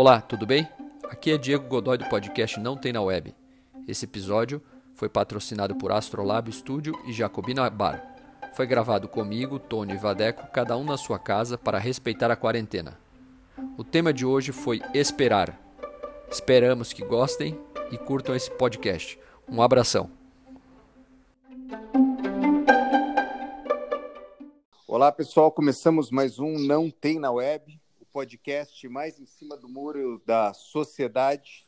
Olá, tudo bem? Aqui é Diego Godoy do podcast Não Tem na Web. Esse episódio foi patrocinado por Astrolab Studio e Jacobina Bar. Foi gravado comigo, Tony e Vadeco, cada um na sua casa para respeitar a quarentena. O tema de hoje foi esperar. Esperamos que gostem e curtam esse podcast. Um abração. Olá pessoal, começamos mais um Não Tem na Web, podcast mais em cima do muro da sociedade.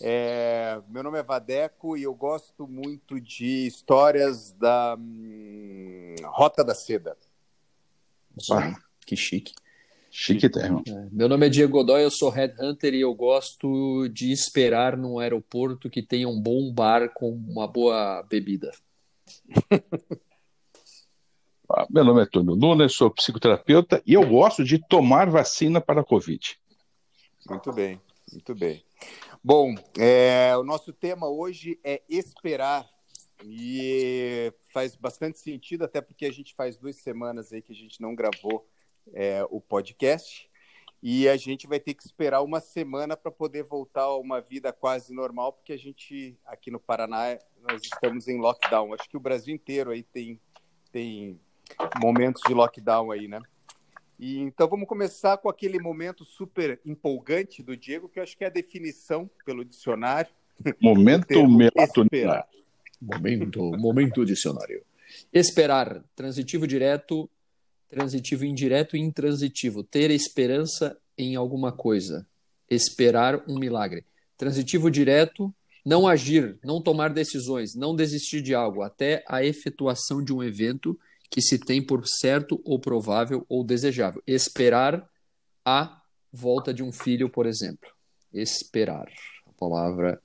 É, meu nome é Vadeco e eu gosto muito de histórias da hum, Rota da Seda. Ah, que chique. Chique termo. É, meu nome é Diego Godoy, eu sou headhunter e eu gosto de esperar num aeroporto que tenha um bom bar com uma boa bebida. Ah, meu nome é Tônio Luna, sou psicoterapeuta e eu gosto de tomar vacina para a Covid. Muito bem, muito bem. Bom, é, o nosso tema hoje é esperar. E faz bastante sentido, até porque a gente faz duas semanas aí que a gente não gravou é, o podcast. E a gente vai ter que esperar uma semana para poder voltar a uma vida quase normal, porque a gente, aqui no Paraná, nós estamos em lockdown. Acho que o Brasil inteiro aí tem, tem momentos de lockdown aí, né? E, então vamos começar com aquele momento super empolgante do Diego, que eu acho que é a definição pelo dicionário. Momento melatonina. Momento, momento dicionário. Esperar, transitivo direto, transitivo indireto e intransitivo. Ter esperança em alguma coisa. Esperar um milagre. Transitivo direto, não agir, não tomar decisões, não desistir de algo, até a efetuação de um evento que se tem por certo ou provável ou desejável. Esperar a volta de um filho, por exemplo. Esperar. A palavra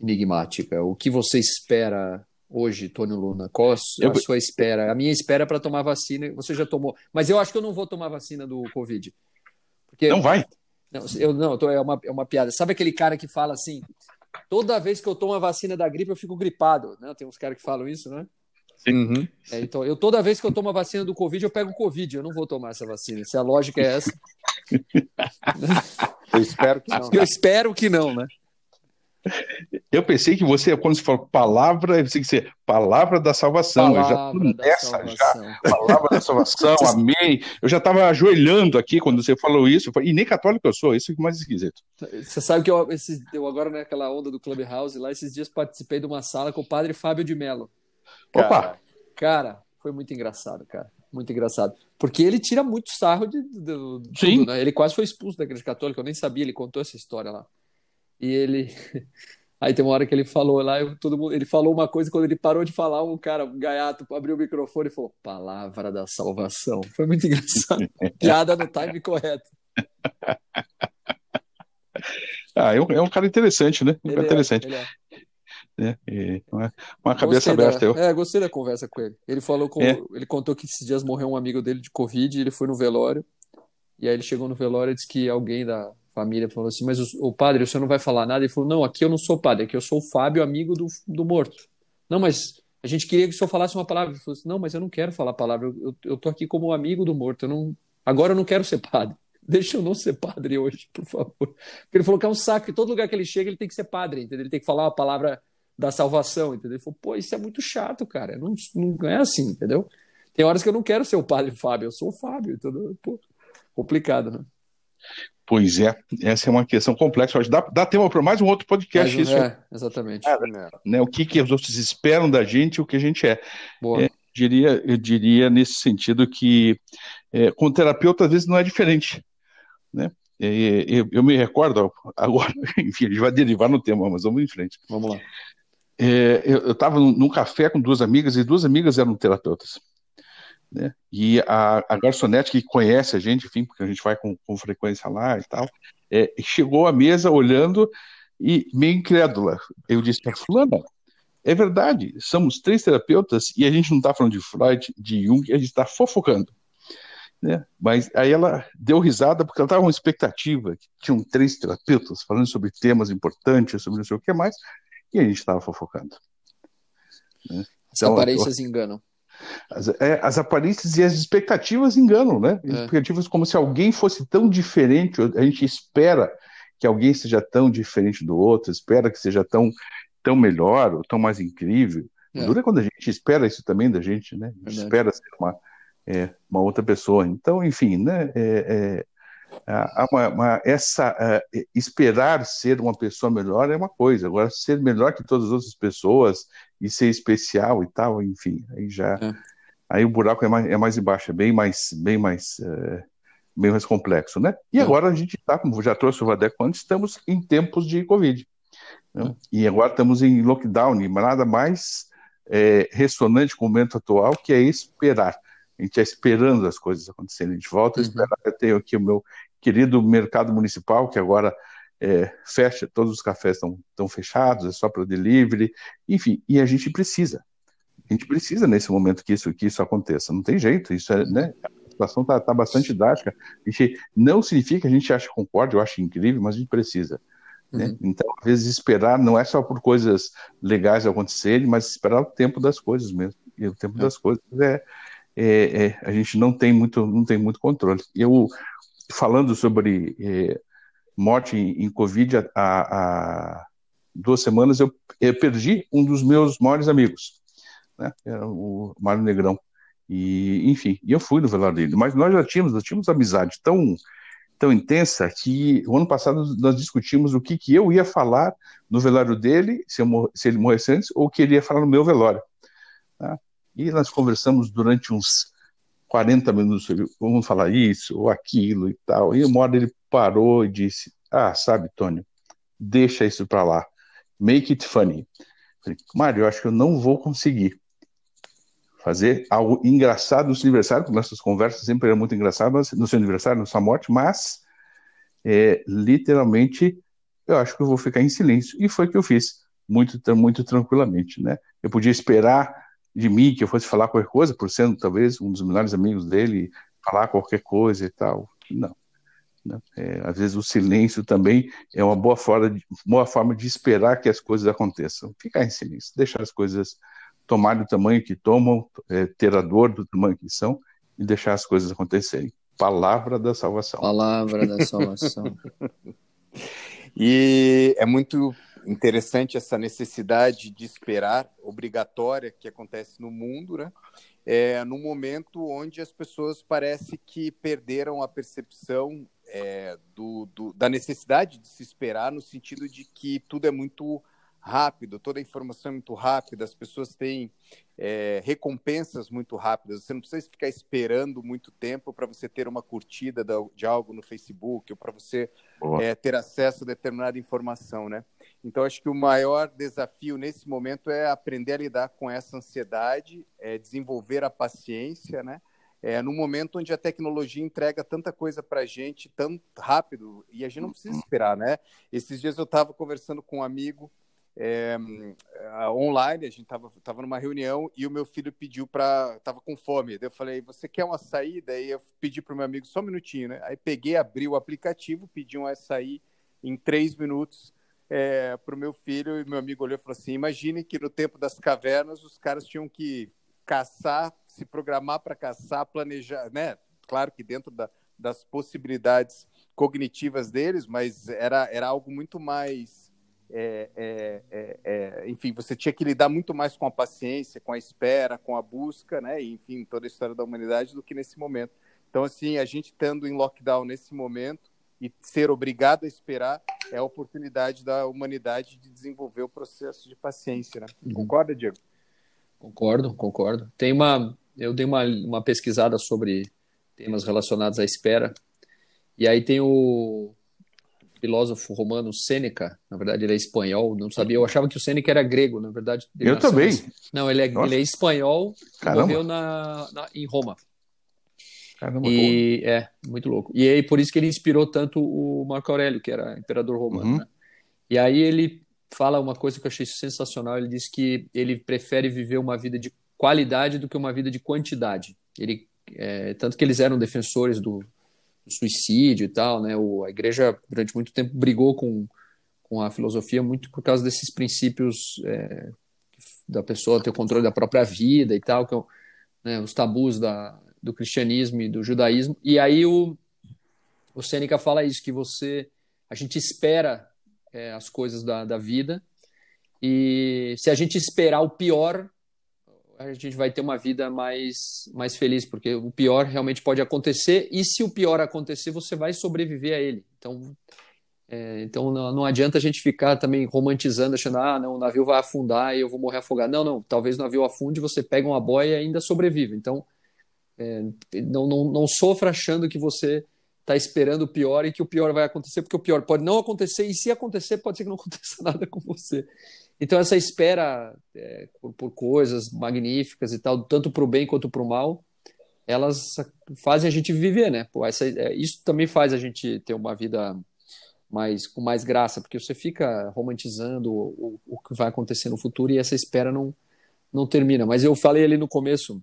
enigmática. O que você espera hoje, Tony Luna? Qual a sua, eu... a sua espera? A minha espera é para tomar vacina. Você já tomou. Mas eu acho que eu não vou tomar vacina do Covid. Porque... Não vai? Não, eu, não tô, é, uma, é uma piada. Sabe aquele cara que fala assim: toda vez que eu tomo a vacina da gripe eu fico gripado? Né? Tem uns caras que falam isso, né? Uhum. É, então, eu toda vez que eu tomo a vacina do Covid, eu pego o Covid. Eu não vou tomar essa vacina. Se a lógica é essa. eu espero que não. Eu espero que não, né? Eu pensei que você, quando você falou palavra, você que ser palavra da salvação. Palavra eu já nessa já. Palavra da salvação, amém. Eu já estava ajoelhando aqui quando você falou isso. E nem católico eu sou, isso é mais esquisito. Você sabe que eu, esses, eu agora naquela onda do Clubhouse lá, esses dias participei de uma sala com o padre Fábio de Mello. Opa! Cara, foi muito engraçado, cara. Muito engraçado. Porque ele tira muito sarro de, de, de Sim. Tudo, né? Ele quase foi expulso da igreja católica, eu nem sabia, ele contou essa história lá. E ele. Aí tem uma hora que ele falou lá, eu, todo mundo, ele falou uma coisa, quando ele parou de falar, um cara, um gaiato, abriu o microfone e falou: Palavra da salvação. Foi muito engraçado. Piada no time correto. Ah, é um, é um cara interessante, né? Um ele cara é, interessante. É. Né? E uma, uma cabeça aberta. Da, é, gostei da conversa com ele. Ele falou com, É. ele contou que esses dias morreu um amigo dele de Covid, e ele foi no velório. E aí ele chegou no velório e disse que alguém da família falou assim: Mas o, o padre, o senhor não vai falar nada? Ele falou: Não, aqui eu não sou padre, aqui eu sou o Fábio, amigo do, do morto. Não, mas a gente queria que o senhor falasse uma palavra. Ele falou assim: Não, mas eu não quero falar palavra, eu, eu, eu tô aqui como amigo do morto. Eu não, agora eu não quero ser padre. Deixa eu não ser padre hoje, por favor. Porque ele falou que é um saco, que todo lugar que ele chega ele tem que ser padre, entendeu? Ele tem que falar uma palavra da salvação, entendeu? Ele falou, pô, isso é muito chato, cara. Não, não é assim, entendeu? Tem horas que eu não quero ser o padre Fábio, eu sou o Fábio, entendeu? Pô, complicado, né? Pois é, essa é uma questão complexa. Dá, dá tema para mais um outro podcast, Mas, isso. é, exatamente. Né? O que, que os outros esperam da gente e o que a gente é. Boa. É, diria, eu diria nesse sentido que é, com o terapeuta às vezes não é diferente. Né? É, eu, eu me recordo, agora, enfim, a gente vai derivar no tema, mas vamos em frente. Vamos lá. É, eu estava num, café com duas amigas e duas amigas eram terapeutas. Né? E a, a garçonete que conhece a gente, enfim, porque a gente vai com, com frequência lá e tal, é, chegou à mesa olhando e meio incrédula. Eu disse para fulana, é verdade, somos três terapeutas e a gente não está falando de Freud, de Jung, a gente está fofocando. Né? Mas aí ela deu risada porque ela estava com expectativa que tinham três terapeutas falando sobre temas importantes, sobre não sei o que mais, a gente estava fofocando. Né? As aparências enganam. As, é, as aparências e as expectativas enganam, né? É. Expectativas como se alguém fosse tão diferente, a gente espera que alguém seja tão diferente do outro, espera que seja tão, tão melhor ou tão mais incrível. É. Dura quando a gente espera isso também da gente, né? A gente espera ser uma, é, uma outra pessoa. Então, enfim, né? É, é uma, uma, essa uh, esperar ser uma pessoa melhor é uma coisa, agora ser melhor que todas as outras pessoas e ser especial e tal, enfim, aí já é. aí o buraco é mais, é mais embaixo, é bem mais bem mais uh, bem mais complexo, né? E é. agora a gente está, como já trouxe o Vadeco antes, estamos em tempos de Covid. Né? É. E agora estamos em lockdown, e nada mais é, ressonante com o momento atual que é esperar. A gente está esperando as coisas acontecerem. A gente volta uhum. a esperar. Eu tenho aqui o meu querido mercado municipal, que agora é, fecha, todos os cafés estão fechados, é só para delivery, enfim, e a gente precisa. A gente precisa nesse momento que isso, que isso aconteça. Não tem jeito, isso é, né? A situação está tá bastante drástica. A gente, não significa que a gente acha concorda, eu acho incrível, mas a gente precisa. Né? Uhum. Então, às vezes, esperar não é só por coisas legais acontecerem, mas esperar o tempo das coisas mesmo. E o tempo é. das coisas é, é, é, a gente não tem muito, não tem muito controle. Eu, falando sobre é, morte em, Covid há, duas semanas, eu, eu, perdi um dos meus maiores amigos, né? Era o Mário Negrão. E, enfim, eu fui no velório dele. Mas nós já tínhamos, nós tínhamos amizade tão, tão intensa que o ano passado nós discutimos o que, que eu ia falar no velório dele, se, eu, se ele morresse antes, ou o que ele ia falar no meu velório. Tá? E nós conversamos durante uns 40 minutos vamos falar isso ou aquilo e tal. E uma hora ele parou e disse: Ah, sabe, Tônio, deixa isso para lá. Make it funny. Falei, Mário, eu acho que eu não vou conseguir fazer algo engraçado no seu aniversário, porque nossas conversas sempre eram muito engraçadas no seu aniversário, na sua morte, mas é, literalmente eu acho que eu vou ficar em silêncio. E foi o que eu fiz, muito, muito tranquilamente. Né? Eu podia esperar de mim que eu fosse falar qualquer coisa, por sendo talvez um dos melhores amigos dele, falar qualquer coisa e tal. Não. É, às vezes o silêncio também é uma boa forma, de, boa forma de esperar que as coisas aconteçam. Ficar em silêncio, deixar as coisas tomarem o tamanho que tomam, é, ter a dor do tamanho que são e deixar as coisas acontecerem. Palavra da salvação. Palavra da salvação. e é muito interessante essa necessidade de esperar, obrigatória, que acontece no mundo, né? É, no momento onde as pessoas parece que perderam a percepção é, do, do, da necessidade de se esperar, no sentido de que tudo é muito rápido, toda a informação é muito rápida, as pessoas têm é, recompensas muito rápidas. Você não precisa ficar esperando muito tempo para você ter uma curtida de algo no Facebook ou para você é, ter acesso a determinada informação, né? Então, acho que o maior desafio nesse momento é aprender a lidar com essa ansiedade, é desenvolver a paciência, né? É, no momento onde a tecnologia entrega tanta coisa para a gente tão rápido e a gente não precisa esperar, né? Esses dias eu estava conversando com um amigo é, online, a gente estava tava numa reunião e o meu filho pediu para. estava com fome. Daí eu falei, você quer um açaí? Daí eu pedi para o meu amigo só um minutinho, né? Aí peguei, abri o aplicativo, pedi um açaí em três minutos é, para o meu filho e meu amigo olhou e falou assim: imagine que no tempo das cavernas os caras tinham que caçar, se programar para caçar, planejar, né? Claro que dentro da, das possibilidades cognitivas deles, mas era, era algo muito mais é, é, é, é, enfim, você tinha que lidar muito mais com a paciência, com a espera, com a busca, né? Enfim, toda a história da humanidade do que nesse momento. Então, assim, a gente estando em lockdown nesse momento e ser obrigado a esperar é a oportunidade da humanidade de desenvolver o processo de paciência, né? Uhum. Concorda, Diego? Concordo, concordo. Tem uma, eu dei uma, uma pesquisada sobre temas relacionados à espera e aí tem o filósofo romano Sêneca, na verdade ele é espanhol, não sabia, eu achava que o Sêneca era grego, na verdade. Eu também. Não, ele é, ele é espanhol, Caramba. morreu na, na, em Roma. Caramba, e é muito louco. E aí por isso que ele inspirou tanto o Marco Aurélio, que era imperador romano. Uhum. Né? E aí ele fala uma coisa que eu achei sensacional. Ele diz que ele prefere viver uma vida de qualidade do que uma vida de quantidade. Ele é, tanto que eles eram defensores do, do suicídio e tal, né? O, a igreja durante muito tempo brigou com, com a filosofia muito por causa desses princípios é, da pessoa ter o controle da própria vida e tal, que é né, os tabus da, do cristianismo e do judaísmo. E aí o, o Sêneca fala isso, que você, a gente espera é, as coisas da, da vida e se a gente esperar o pior, a gente vai ter uma vida mais, mais feliz, porque o pior realmente pode acontecer, e se o pior acontecer, você vai sobreviver a ele. Então, é, então não, não, adianta a gente ficar também romantizando, achando, ah, não, o navio vai afundar e eu vou morrer afogado. Não, não, talvez o navio afunde, você pega uma boia e ainda sobrevive. Então, é, não, não, não sofra achando que você está esperando o pior e que o pior vai acontecer, porque o pior pode não acontecer, e se acontecer, pode ser que não aconteça nada com você. Então, essa espera é, por, por, coisas magníficas e tal, tanto para o bem quanto para o mal, elas fazem a gente viver, né? Pô, essa, é, isso também faz a gente ter uma vida mais com mais graça, porque você fica romantizando o, o, o que vai acontecer no futuro e essa espera não, não termina. Mas eu falei ali no começo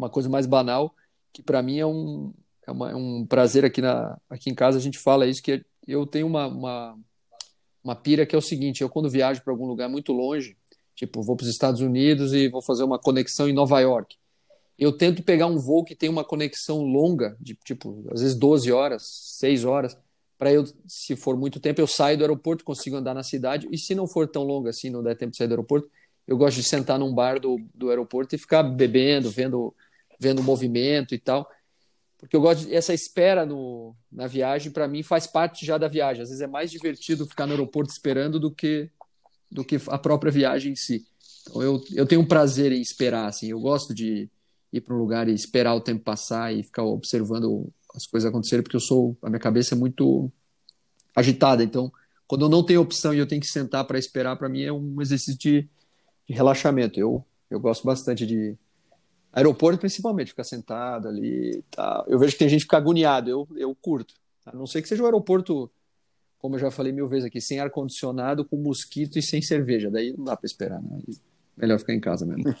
uma coisa mais banal, que para mim é um, é, uma, é, um prazer aqui, na, aqui em casa, a gente fala isso, que eu tenho uma, uma uma pira que é o seguinte: eu, quando viajo para algum lugar muito longe, tipo, vou para os Estados Unidos e vou fazer uma conexão em Nova York, eu tento pegar um voo que tem uma conexão longa, de tipo, às vezes 12 horas, 6 horas, para eu, se for muito tempo, eu saio do aeroporto, consigo andar na cidade, e se não for tão longa assim, não der tempo de sair do aeroporto, eu gosto de sentar num bar do, do aeroporto e ficar bebendo, vendo, vendo o movimento e tal porque eu gosto de, essa espera no, na viagem para mim faz parte já da viagem. Às vezes é mais divertido ficar no aeroporto esperando do que do que a própria viagem em si. Então eu, eu tenho um prazer em esperar assim. Eu gosto de ir para um lugar e esperar o tempo passar e ficar observando as coisas acontecerem porque eu sou a minha cabeça é muito agitada. Então quando eu não tenho opção e eu tenho que sentar para esperar, para mim é um exercício de, de relaxamento. Eu eu gosto bastante de Aeroporto, principalmente, ficar sentado ali tá. Eu vejo que tem gente que fica agoniado, eu, eu curto. A não ser que seja um aeroporto, como eu já falei mil vezes aqui, sem ar-condicionado, com mosquito e sem cerveja. Daí não dá para esperar, né? Melhor ficar em casa mesmo.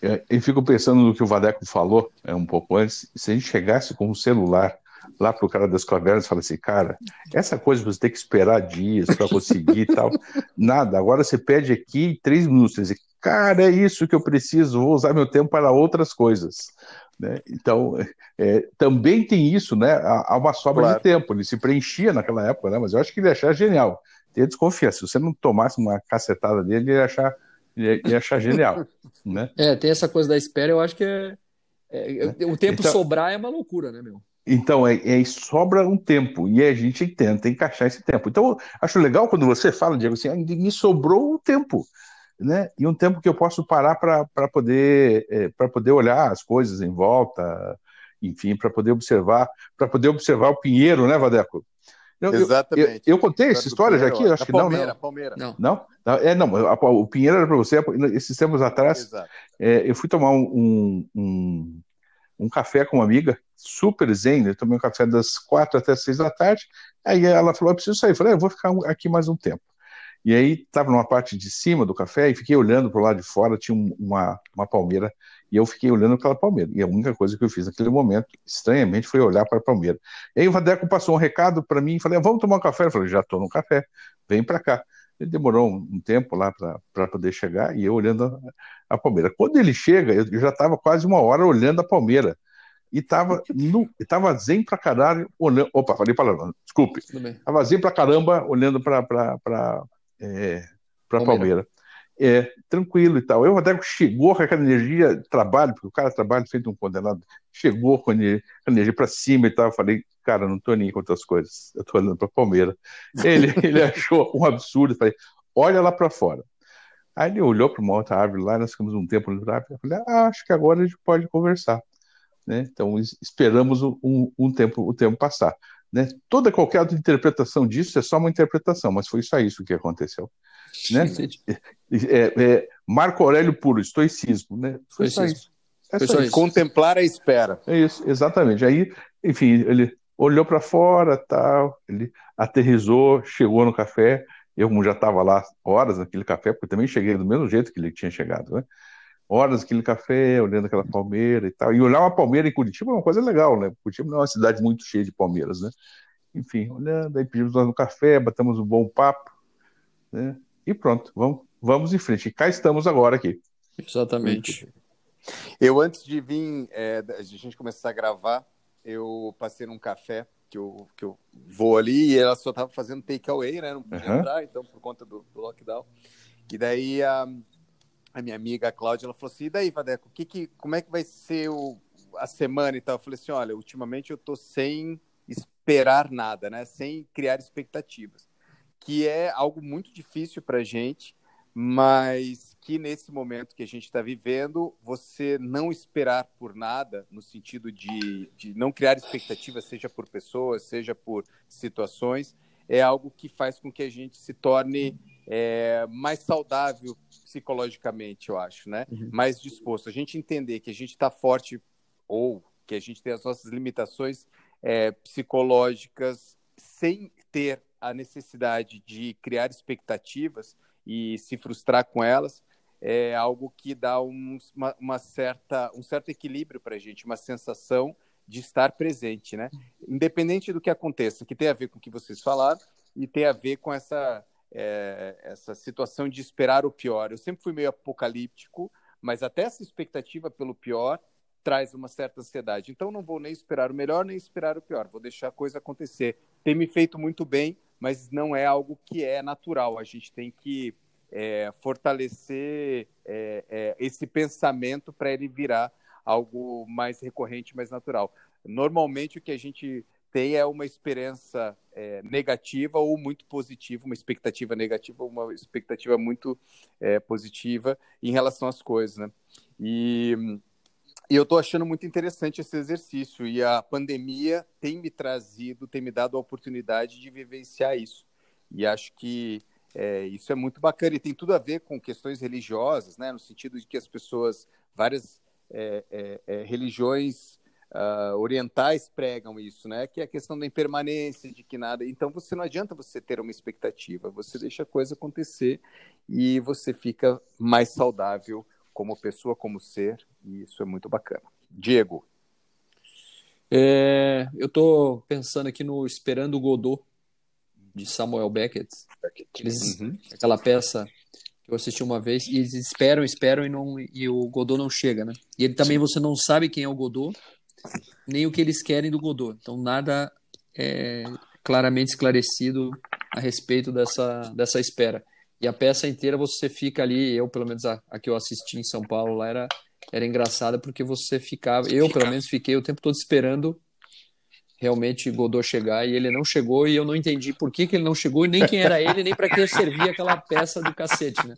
é, eu fico pensando no que o Vadeco falou é, um pouco antes. Se a gente chegasse com um celular lá pro cara das cavernas e fala assim, cara, essa coisa você tem que esperar dias para conseguir e tal. Nada, agora você pede aqui três minutos, você diz, cara, é isso que eu preciso, vou usar meu tempo para outras coisas. Né? Então, é, também tem isso, né? Há, uma sobra claro. de tempo, ele se preenchia naquela época, né? Mas eu acho que ele ia achar genial. Tenho desconfiar, se você não tomasse uma cacetada dele, ele ia achar, ia, ia achar genial. né? É, tem essa coisa da espera, eu acho que é, é, é o tempo então, sobrar é uma loucura, né, meu? Então, é, é, sobra um tempo e a gente tenta encaixar esse tempo. Então, acho legal quando você fala, Diego, assim, ah, me sobrou um tempo né? E um tempo que eu posso parar para poder é, para poder olhar as coisas em volta, enfim, para poder observar, para poder observar o pinheiro, né, Vadeco? Eu, Exatamente. Eu, eu contei essa história já aqui, acho que Palmeira, não, Palmeira. Não. não. É, não, o Pinheiro era para você, esses tempos atrás, é, eu fui tomar um, um, um, café com uma amiga, super zen, eu tomei um café das quatro até seis da tarde, aí ela falou, eu preciso sair, eu falei, ah, eu vou ficar aqui mais um tempo. E aí estava numa parte de cima do café e fiquei olhando para o lado de fora, tinha uma, uma palmeira, e eu fiquei olhando aquela palmeira. E a única coisa que eu fiz naquele momento, estranhamente, foi olhar para a palmeira. E aí o Vadeco passou um recado para mim e falei: vamos tomar um café? Eu falei: já estou no café, vem para cá. Ele demorou um, tempo lá para poder chegar e eu olhando a, a palmeira. Quando ele chega, eu, eu já estava quase uma hora olhando a palmeira e estava no, tava zen pra caralho, olhando. Opa, falei palavrão, desculpe. Tava zen pra caramba, olhando para é, para Palmeiras. É, tranquilo e tal. Eu até chegou com aquela energia, trabalho, porque o cara trabalha feito um condenado, chegou com a energia para cima e tal. Eu falei, cara, não estou nem com outras coisas, eu estou olhando para Palmeiras. Ele, ele achou um absurdo, falei, olha lá para fora. Aí ele olhou para uma outra árvore lá, nós ficamos um tempo no árvore, eu falei, ah, acho que agora a gente pode conversar. Né? Então esperamos um, um tempo, o tempo passar. Né? Toda qualquer outra interpretação disso é só uma interpretação, mas foi só isso que aconteceu. Né? É, é, Marco Aurélio puro, estoicismo. Né? Foi, foi só isso. É foi só isso. Contemplar a espera. É isso, exatamente. Aí, enfim, ele olhou para fora, tal, ele aterrizou, chegou no café. Eu, como já estava lá horas naquele café, porque também cheguei do mesmo jeito que ele tinha chegado, né? Horas naquele café, olhando aquela palmeira e tal. E olhar uma palmeira em Curitiba é uma coisa legal, né? Curitiba não é uma cidade muito cheia de palmeiras, né? Enfim, olhando, aí pedimos nós no café, batemos um bom papo, né? E pronto, vamos, vamos em frente. E cá estamos agora aqui. Exatamente. Eu, antes de vir, é, a gente começar a gravar, eu passei num café que eu, que eu vou ali e ela só estava fazendo takeaway, né? Não podia uhum. entrar, então, por conta do, do lockdown. E daí a, a, minha amiga a Cláudia, ela falou assim, e daí, Vadeco, que que, como é que vai ser o, a semana e tal? Eu falei assim, olha, ultimamente eu tô sem esperar nada, né? Sem criar expectativas. Que é algo muito difícil para gente, mas que nesse momento que a gente está vivendo, você não esperar por nada, no sentido de, de não criar expectativas, seja por pessoas, seja por situações, é algo que faz com que a gente se torne é, mais saudável psicologicamente, eu acho, né? Uhum. Mais disposto. A gente entender que a gente está forte ou que a gente tem as nossas limitações é, psicológicas sem ter a necessidade de criar expectativas e se frustrar com elas é algo que dá um, uma, uma, certa, um certo equilíbrio para a gente, uma sensação de estar presente, né? Independente do que aconteça, que tem a ver com o que vocês falaram e tem a ver com essa, é, essa situação de esperar o pior. Eu sempre fui meio apocalíptico, mas até essa expectativa pelo pior traz uma certa ansiedade. Então não vou nem esperar o melhor, nem esperar o pior. Vou deixar a coisa acontecer. Tem me feito muito bem, mas não é algo que é natural. A gente tem que é, fortalecer é, é, esse pensamento para ele virar algo mais recorrente, mais natural. Normalmente o que a gente tem é uma experiência é, negativa ou muito positiva, uma expectativa negativa ou uma expectativa muito é, positiva em relação às coisas, né? E e eu estou achando muito interessante esse exercício e a pandemia tem me trazido, tem me dado a oportunidade de vivenciar isso. E acho que é, isso é muito bacana e tem tudo a ver com questões religiosas, né? No sentido de que as pessoas, várias é, é, é religiões uh, orientais pregam isso, né? Que é a questão da impermanência, de que nada. Então você não adianta você ter uma expectativa, você deixa a coisa acontecer e você fica mais saudável como pessoa, como ser, e isso é muito bacana. Diego. É, eu estou pensando aqui no Esperando Godot, de Samuel Beckett. Eles, uhum. Aquela peça que eu assisti uma vez, e eles esperam, esperam e, não, e o Godot não chega, né? E ele também, você não sabe quem é o Godot, nem o que eles querem do Godot. Então, nada é claramente esclarecido a respeito dessa, dessa espera. E a peça inteira você fica ali, eu pelo menos a, a que eu assisti em São Paulo lá era, era engraçada porque você ficava, eu pelo menos fiquei o tempo todo esperando realmente Godot chegar e ele não chegou e eu não entendi por que, que ele não chegou e nem quem era ele, nem para que servia aquela peça do cacete, né?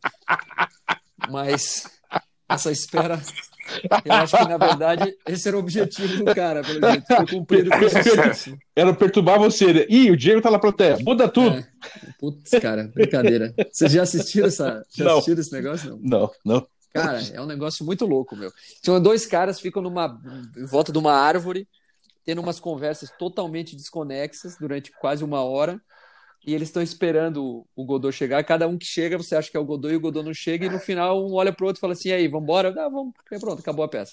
Mas essa espera eu acho que, na verdade, esse era o objetivo do cara, pelo jeito. Foi cumprido com sucesso. Era perturbar você. Né? Ih, o Diego tá na plateia. Muda tudo. É. Putz, cara, brincadeira. Vocês já assistiram, essa, já não. assistiram esse negócio? Não? não, não. Cara, é um negócio muito louco, meu. Tinha dois caras ficam numa em volta de uma árvore, tendo umas conversas totalmente desconexas durante quase uma hora e eles estão esperando o Godot chegar. Cada um que chega, você acha que é o Godot e o Godot não chega, e no final um olha pro outro e fala assim: e aí, vamos embora? Ah, vamos, pronto, acabou a peça.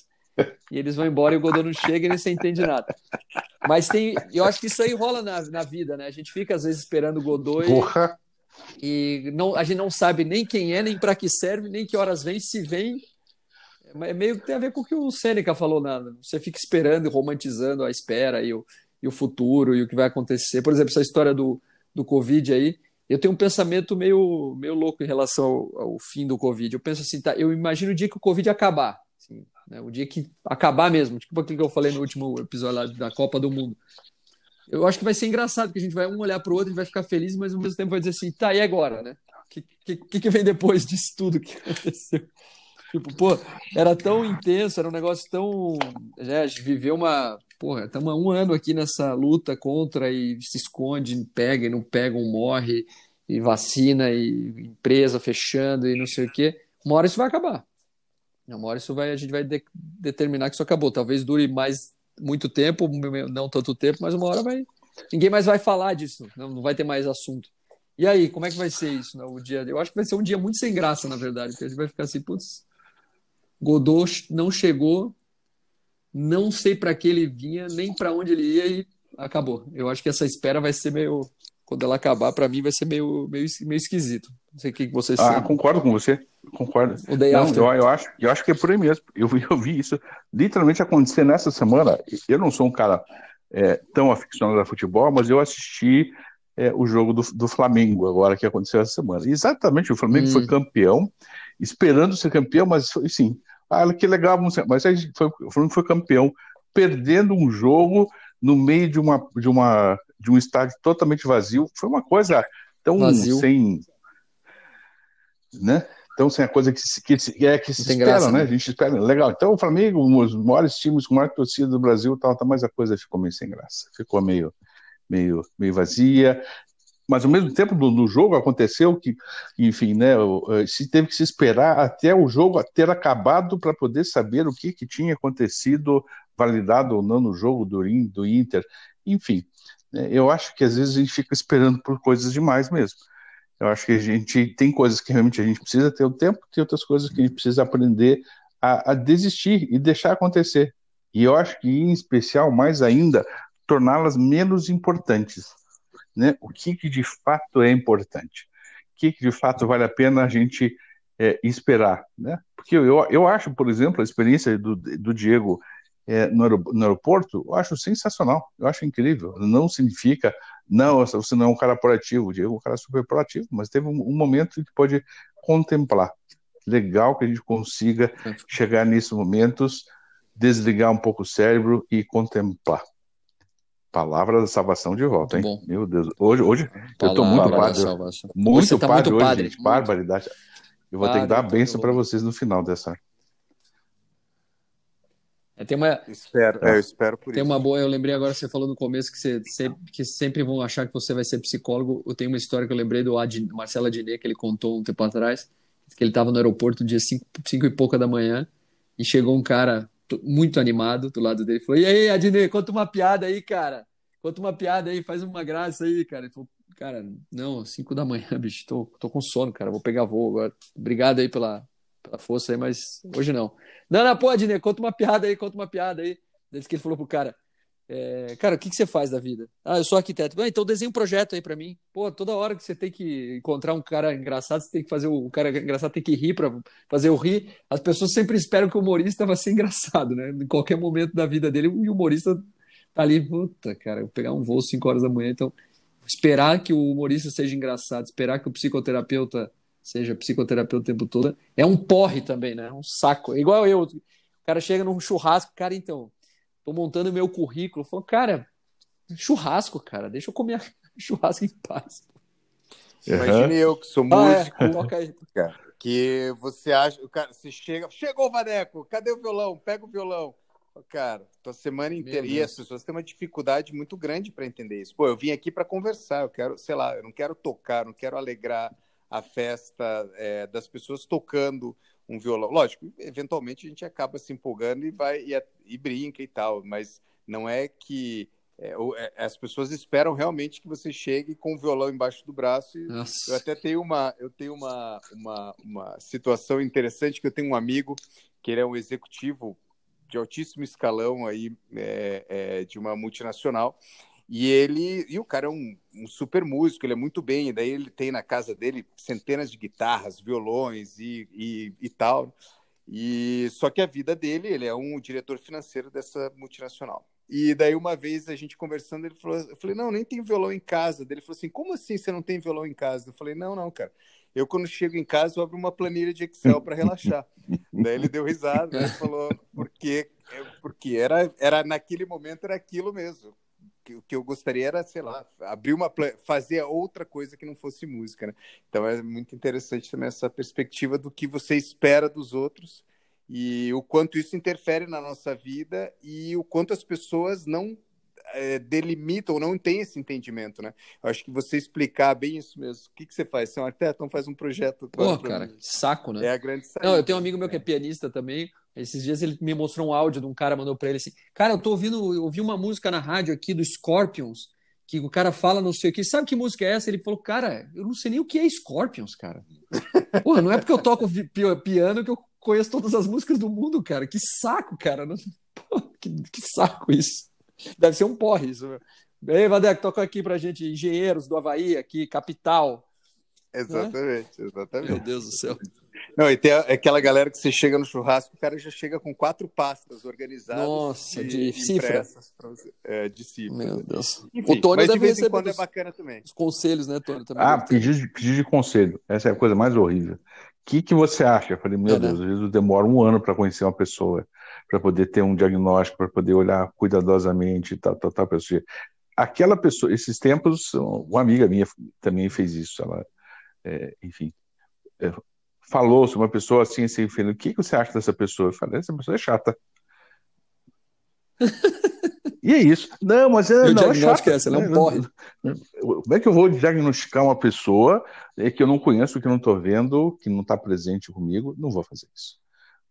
E eles vão embora e o Godot não chega e nem se entende nada. Mas tem, eu acho que isso aí rola na, na vida, né? A gente fica às vezes esperando o Godot e, e não, a gente não sabe nem quem é, nem para que serve, nem que horas vem, se vem. É meio que tem a ver com o que o Sêneca falou, nada. Você fica esperando e romantizando a espera e o, e o futuro e o que vai acontecer. Por exemplo, essa história do, do Covid aí, eu tenho um pensamento meio, meio louco em relação ao, ao fim do Covid. Eu penso assim, tá, eu imagino o dia que o Covid acabar, assim, né, o dia que acabar mesmo, tipo aquilo que eu falei no último episódio lá da Copa do Mundo. Eu acho que vai ser engraçado, que a gente vai um olhar para o outro e vai ficar feliz, mas ao mesmo tempo vai dizer assim, tá, e agora, né? O que, que, que vem depois disso tudo que aconteceu? Tipo, pô, era tão intenso, era um negócio tão. Né, a gente viveu uma, porra, estamos há um ano aqui nessa luta contra e se esconde, pega e não pega, um morre, e vacina, e empresa fechando e não sei o quê. Uma hora isso vai acabar. Uma hora isso vai, a gente vai de, determinar que isso acabou. Talvez dure mais muito tempo, não tanto tempo, mas uma hora vai. Ninguém mais vai falar disso, não, não vai ter mais assunto. E aí, como é que vai ser isso? Né, o dia? Eu acho que vai ser um dia muito sem graça, na verdade, porque a gente vai ficar assim, putz, Godot não chegou, não sei para que ele vinha, nem para onde ele ia e acabou. Eu acho que essa espera vai ser meio. Quando ela acabar, para mim vai ser meio, meio, meio esquisito. Não sei o que você Ah, concordo com você. Concordo. O day não, eu, eu, acho, eu acho que é por aí mesmo. Eu, vi- eu vi isso literalmente acontecer nessa semana. Eu não sou um cara é, tão aficionado a futebol, mas eu assisti é, o jogo do, do Flamengo agora que aconteceu essa semana. Exatamente, o Flamengo Hum. foi campeão, esperando ser campeão, mas foi sim. Ah, que legal, mas aí foi, o Flamengo foi campeão, perdendo um jogo no meio de uma de uma de um estádio totalmente vazio. Foi uma coisa tão Vazio. sem, né? Então, sem a coisa que se, que é que se espera, graça, né? né? A gente espera. Legal. Então, o Flamengo, um dos maiores times com maior torcida do Brasil, tal, tal, mas a coisa ficou meio sem graça. Ficou meio, meio, meio vazia. Mas, ao mesmo tempo, no, no jogo aconteceu que, enfim, né? eh, Se teve que se esperar até o jogo ter acabado para poder saber o que, que tinha acontecido, validado ou não no jogo do, do Inter. Enfim, né, eu acho que às vezes a gente fica esperando por coisas demais mesmo. Eu acho que a gente tem coisas que realmente a gente precisa ter o tempo, tem outras coisas que a gente precisa aprender a, a desistir e deixar acontecer. E eu acho que, em especial, mais ainda, torná-las menos importantes. Né? O que, que de fato é importante? O que, que de fato vale a pena a gente é, esperar? Né? Porque eu, eu acho, por exemplo, a experiência do, do Diego é, no, aero- no aeroporto, eu acho sensacional, eu acho incrível. Não significa não, você não é um cara proativo, o Diego é um cara super proativo, mas teve um, um momento que pode contemplar. Legal que a gente consiga chegar nesses momentos, desligar um pouco o cérebro e contemplar. Palavra da salvação de volta, hein? Meu Deus, hoje, hoje eu tô muito padre, muito Você tá padre muito hoje, padre, gente, muito. barbaridade. Eu vou ter que dar a todo benção para vocês no final dessa. É, tem uma, Espero, é, eu espero por Tem isso. uma boa, eu lembrei agora, você falou no começo que, você sempre, que sempre vão achar que você vai ser psicólogo. Eu tenho uma história que eu lembrei do Ad, Marcelo Adnet, que ele contou um tempo atrás, que ele estava no aeroporto dia 5 cinco, e pouca da manhã, e chegou um cara muito animado do lado dele falou: E aí, Adnet, conta uma piada aí, cara. Conta uma piada aí, faz uma graça aí, cara. Ele falou: Cara, não, 5 da manhã, bicho, tô, tô com sono, cara, vou pegar voo agora. Obrigado aí pela, pela força aí, mas hoje não. Não, não, pô, Adnet, conta uma piada aí, conta uma piada aí. Desde que ele falou pro cara, é, cara, o que, que você faz da vida? Ah, eu sou arquiteto. Ah, então desenha um projeto aí pra mim. Pô, toda hora que você tem que encontrar um cara engraçado, você tem que fazer o, o cara engraçado tem que rir pra fazer o rir. As pessoas sempre esperam que o humorista vai ser engraçado, né? Em qualquer momento da vida dele, o humorista tá ali, puta, cara, eu pegar um voo 5 horas da manhã, então esperar que o humorista seja engraçado, esperar que o psicoterapeuta seja psicoterapeuta o tempo todo, é um porre também, né? É um saco. Igual eu, o cara chega num churrasco, cara, então, tô montando meu currículo, falo, cara, churrasco, cara, deixa eu comer churrasco em paz. Imagine eu que sou Ah, músico, é, toca aí. cara, que você acha, o cara, você chega, chegou o Vaneco, cadê o violão? Pega o violão. Cara, tua semana inteira. E as pessoas têm uma dificuldade muito grande para entender isso. Pô, eu vim aqui para conversar, eu quero, sei lá, eu não quero tocar, não quero alegrar a festa é, das pessoas tocando um violão. Lógico, eventualmente a gente acaba se empolgando e vai e, e brinca e tal, mas não é que é, é, as pessoas esperam realmente que você chegue com o violão embaixo do braço e eu até tenho uma, eu tenho uma, uma, uma situação interessante que eu tenho um amigo que ele é um executivo de altíssimo escalão aí é, é, de uma multinacional e ele e o cara é um, um super músico, ele é muito bem, e daí ele tem na casa dele centenas de guitarras, violões e, e, e tal. E só que a vida dele, ele é um diretor financeiro dessa multinacional. E daí uma vez a gente conversando, ele falou, eu falei, não, nem tem violão em casa. Ele falou assim, como assim você não tem violão em casa? Eu falei, não, não, cara. Eu quando chego em casa eu abro uma planilha de Excel para relaxar. daí ele deu risada, né? falou, porque porque era era naquele momento era aquilo mesmo. Que- O que eu gostaria era, sei lá, abrir uma fazer outra coisa que não fosse música, né? Então é muito interessante também essa perspectiva do que você espera dos outros e o quanto isso interfere na nossa vida e o quanto as pessoas não é, delimitam ou não têm esse entendimento, né? Eu acho que você explicar bem isso mesmo. O que, que você faz? Você é um arquiteto, então faz um projeto. Pô, cara, mim. que saco, né? É a grande saída. Não, eu tenho um amigo meu que é pianista também. Esses dias ele me mostrou um áudio de um cara, mandou pra ele assim: Cara, eu tô ouvindo, eu ouvi uma música na rádio aqui do Scorpions, que o cara fala não sei o que. Sabe que música é essa? Ele falou: Cara, eu não sei nem o que é Scorpions, cara. Porra, não é porque eu toco piano que eu conheço todas as músicas do mundo, cara. Que saco, cara. Que, que saco isso. Deve ser um porre isso. meu. Ei, Vadeco, toca aqui pra gente, Engenheiros do Havaí, aqui, capital. Exatamente, exatamente. Meu Deus do céu. Não, e tem aquela galera que você chega no churrasco, o cara já chega com quatro pastas organizadas. Nossa, de, de cifra. É, de cifra. Meu Deus. Enfim, o Tony mas de deve vez em quando é os, bacana também. os conselhos, né, Tony? Também Ah, deve pedir de, pedir de conselho. Essa é a coisa mais horrível. O que, que você acha? Eu falei, meu É, né? Deus, às vezes eu demoro um ano para conhecer uma pessoa, para poder ter um diagnóstico, para poder olhar cuidadosamente, tal, tal, tal pessoa. Aquela pessoa, esses tempos, uma amiga minha também fez isso. Ela, é, enfim, é, falou sobre uma pessoa assim, assim, falei, o que, que você acha dessa pessoa? Eu falei, essa pessoa é chata. E é isso. Não, mas é, E o não, é diagnóstico chata. é esse, ela é um porre. Como é que eu vou diagnosticar uma pessoa é, que eu não conheço, que eu não estou vendo, que não está presente comigo? Não vou fazer isso.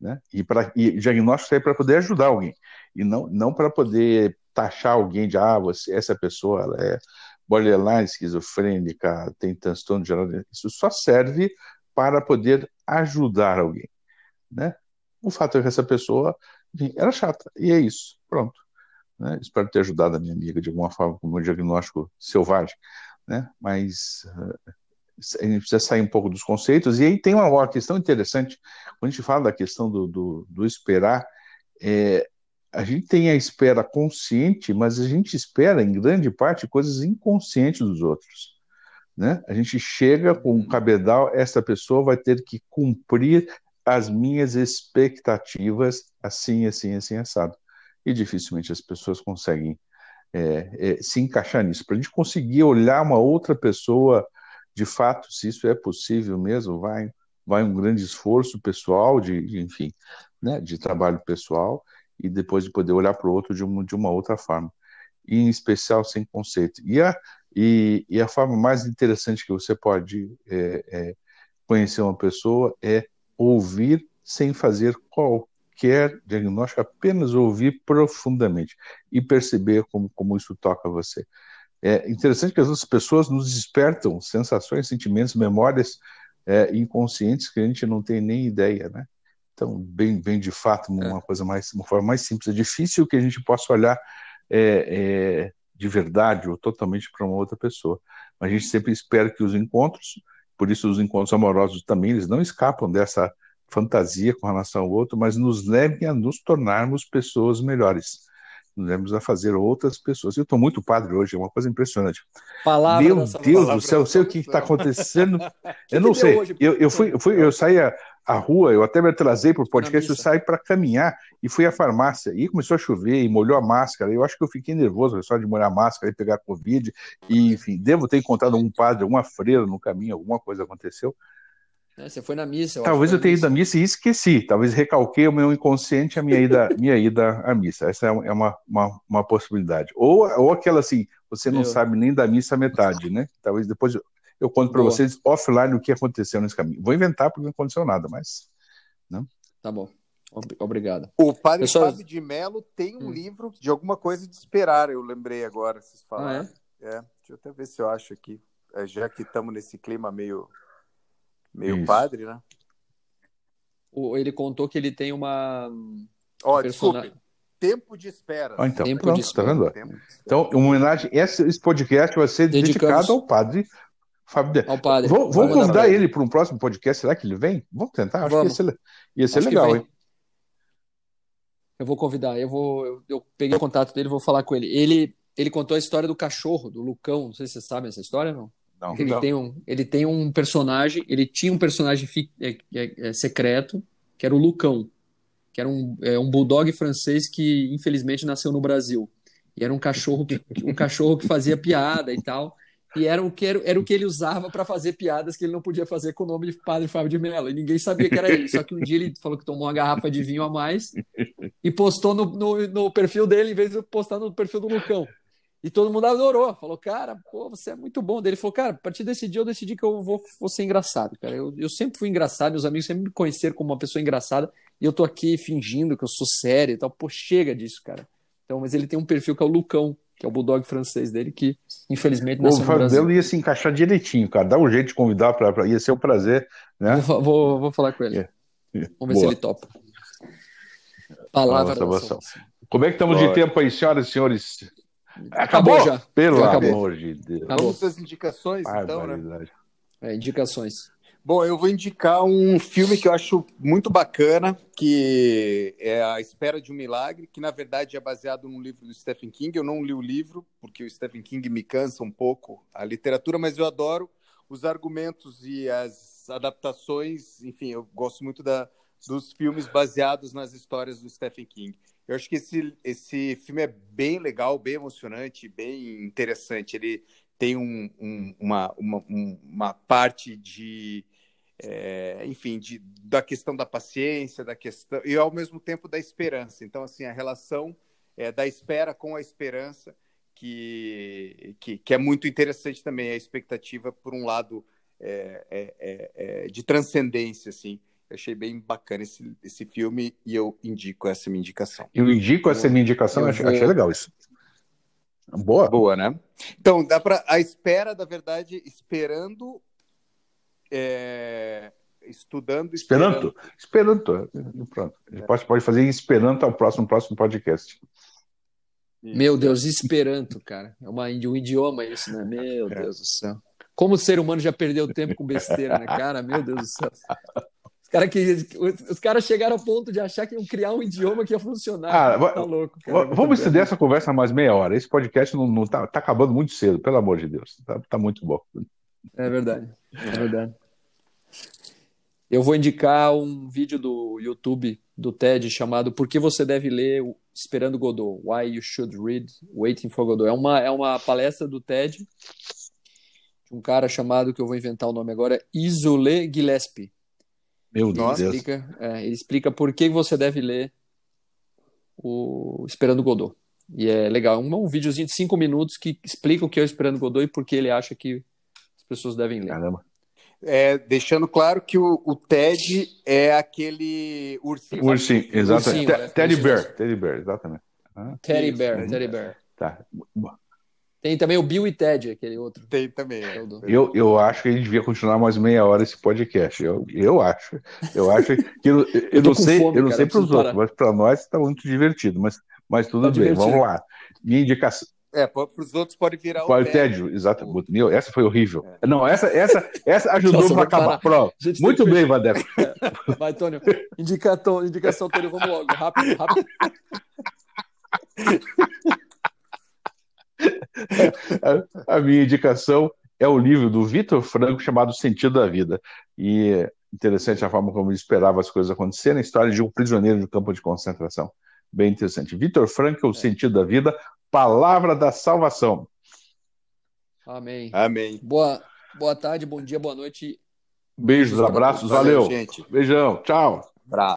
Né? E, pra, e diagnóstico é para poder ajudar alguém, e não, não para poder taxar alguém de, ah, você, essa pessoa ela é borderline, esquizofrênica, tem transtorno geral. Isso só serve para poder ajudar alguém. Né? O fato é que essa pessoa enfim, era chata, e é isso. Pronto. Né? Espero ter ajudado a minha amiga de alguma forma com o meu diagnóstico selvagem, né? mas uh, a gente precisa sair um pouco dos conceitos. E aí tem uma, uma questão interessante, quando a gente fala da questão do, do, do esperar, é, a gente tem a espera consciente, mas a gente espera, em grande parte, coisas inconscientes dos outros. Né? A gente chega com um cabedal, essa pessoa vai ter que cumprir as minhas expectativas, assim, assim, assim, assado e dificilmente as pessoas conseguem é, é, se encaixar nisso. Para a gente conseguir olhar uma outra pessoa, de fato, se isso é possível mesmo, vai, vai um grande esforço pessoal, de, de enfim, né, de trabalho pessoal, e depois de poder olhar para o outro de uma, de uma outra forma, e em especial sem conceito. E a, e, e a forma mais interessante que você pode é, é, conhecer uma pessoa é ouvir sem fazer qualquer diagnóstico, apenas ouvir profundamente e perceber como, como isso toca você. É interessante que as outras pessoas nos despertam sensações, sentimentos, memórias é, inconscientes que a gente não tem nem ideia, né? Então, bem, bem de fato, uma é. coisa mais, uma forma mais simples. É difícil que a gente possa olhar é, é, de verdade ou totalmente para uma outra pessoa. Mas a gente sempre espera que os encontros, por isso os encontros amorosos também, eles não escapam dessa fantasia com relação ao outro, mas nos levem a nos tornarmos pessoas melhores. Nos levemos a fazer outras pessoas. Eu estou muito padre hoje, é uma coisa impressionante. Palavra Meu Deus do céu, eu sei o que está acontecendo. eu não sei. Hoje, eu, eu, fui, eu, fui, eu saí à rua, eu até me atrasei para o podcast, eu saí para caminhar e fui à farmácia. E começou a chover e molhou a máscara. Eu acho que eu fiquei nervoso só de molhar a máscara e pegar Covid. E, enfim, devo ter encontrado um padre, uma freira no caminho, alguma coisa aconteceu. É, você foi na missa. Eu Talvez eu tenha ido à missa e esqueci. Talvez recalquei o meu inconsciente a minha ida, minha ida à missa. Essa é uma, uma, uma possibilidade. Ou, ou aquela assim, você não meu. sabe nem da missa a metade, né? Talvez depois eu, conto para vocês offline o que aconteceu nesse caminho. Vou inventar porque não aconteceu nada, mas. Né? Tá bom. Obrigado. O padre Pessoal... Fábio de Mello tem um hum. livro de alguma coisa de esperar, eu lembrei agora, vocês falaram. Ah, é? é? Deixa eu até ver se eu acho aqui. É, já que estamos nesse clima meio Meio Isso. padre, né? O, ele contou que ele tem uma. Ó, oh, persona... desculpe. Tempo de espera. Ah, então, Tempo pronto, de espera. Tá vendo? Então, uma homenagem. Esse, esse podcast vai ser Dedicamos... dedicado ao padre Fábio. Ao padre. Vou, vou convidar ele para um próximo podcast. Será que ele vem? Vamos tentar. Acho Vamos. que ia ser, ia ser legal, hein? Eu vou convidar. Eu vou. Eu, eu peguei o contato dele, vou falar com ele. Ele ele contou a história do cachorro, do Lucão. Não sei se vocês sabem essa história, não. Não, ele, não. Tem um, ele tem um personagem, ele tinha um personagem fi, é, é, é, secreto, que era o Lucão, que era um, um bulldog francês que infelizmente nasceu no Brasil. E era um cachorro que, um cachorro que fazia piada e tal. E era o que, era, era o que ele usava para fazer piadas que ele não podia fazer com o nome de Padre Fábio de Mello. E ninguém sabia que era ele. Só que um dia ele falou que tomou uma garrafa de vinho a mais e postou no, no, no perfil dele em vez de postar no perfil do Lucão. E todo mundo adorou. Falou, cara, pô, você é muito bom. Daí ele falou, cara, a partir desse dia eu decidi que eu vou, vou ser engraçado, cara. Eu, eu sempre fui engraçado, meus amigos sempre me conheceram como uma pessoa engraçada. E eu tô aqui fingindo que eu sou sério e tal. Pô, chega disso, cara. Então, mas ele tem um perfil que é o Lucão, que é o bulldog francês dele, que infelizmente nasceu o no Brasil. Fabelo ia se encaixar direitinho, cara. Dá um jeito de convidar para. Pra... Ia ser um prazer, né? Vou, vou, vou falar com ele. É. Vamos ver Boa. se ele topa. Palavra Nossa. Como é que estamos de tempo aí, senhoras e senhores? Acabou já. Pelo acabou. amor de Deus. Acabou. Vamos às indicações, então, né? É, indicações. Bom, eu vou indicar um filme que eu acho muito bacana, que é A Espera de um Milagre, que na verdade é baseado num livro do Stephen King. Eu não li o livro, porque o Stephen King me cansa um pouco a literatura, mas eu adoro os argumentos e as adaptações. Enfim, eu gosto muito da, dos filmes baseados nas histórias do Stephen King. Eu acho que esse, esse filme é bem legal, bem emocionante, bem interessante. Ele tem um, um, uma, uma, uma parte de é, enfim, de, da questão da paciência, da questão e ao mesmo tempo da esperança. Então, assim, a relação é, da espera com a esperança que, que, que, é muito interessante também a expectativa por um lado é, é, é, é de transcendência, assim. Eu achei bem bacana esse, esse filme e eu indico essa minha indicação. Eu indico essa minha indicação, achei, achei legal isso. Boa. Boa, né? Então, dá para a espera, da verdade, esperando estudando Esperanto. Esperanto. Pronto. A gente é. pode, pode fazer Esperanto ao próximo, próximo podcast. Meu Deus, Esperanto, cara. É uma, um idioma isso, né? Meu é. Deus do céu. Como o ser humano já perdeu tempo com besteira, né, cara? Meu Deus do céu. Os caras que, os caras chegaram ao ponto de achar que iam criar um idioma que ia funcionar. Ah, tá louco, cara. Vamos estender essa conversa mais meia hora. Esse podcast não, não tá, tá acabando muito cedo, pelo amor de Deus. Tá, tá muito bom. É verdade. É verdade. Eu vou indicar um vídeo do YouTube do TED chamado Por que você deve ler Esperando Godot? Why you should read Waiting for Godot. É uma, é uma palestra do TED de um cara chamado, que eu vou inventar o nome agora, Isolé Gillespie. Meu Deus. Ele explica, é, ele explica por que você deve ler o Esperando Godot. E é legal. Um, um videozinho de cinco minutos que explica o que é o Esperando Godot e por que ele acha que as pessoas devem ler. Caramba. É, deixando claro que o, o, Ted é aquele ursinho. Ursinho, exatamente. Ursinho, Teddy Bear, Teddy Bear, exatamente. Ah, Teddy isso, Bear, Teddy Bear. Tá. Tem também o Bill e Ted, aquele outro. Tem também. É. Eu, eu acho que a gente devia continuar mais meia hora esse podcast. Eu, eu acho. Eu acho que eu, eu, eu não sei, fome, eu não cara, sei para os outros, mas para nós está muito divertido. Mas, mas tudo tá bem, divertido. vamos lá. Minha indicação. É, para os outros pode virar pode o tédio. tédio exatamente. Meu, essa foi horrível. É. Não, essa, essa, essa ajudou para acabar. Pronto. Muito bem, Vandeco. É. Vai, Tônio. Indicação, indicação, Tônio, vamos logo. Rápido, rápido. a, a minha indicação é o livro do Vitor Franco chamado Sentido da Vida. E interessante a forma como ele esperava as coisas acontecerem, a história de um prisioneiro de campo de concentração. Bem interessante. Vitor Franco, O é. Sentido da Vida, palavra da salvação. Amém. Amém. Boa, boa tarde, bom dia, boa noite. Beijos, abraços, valeu. Gente. Beijão, tchau. Abraço.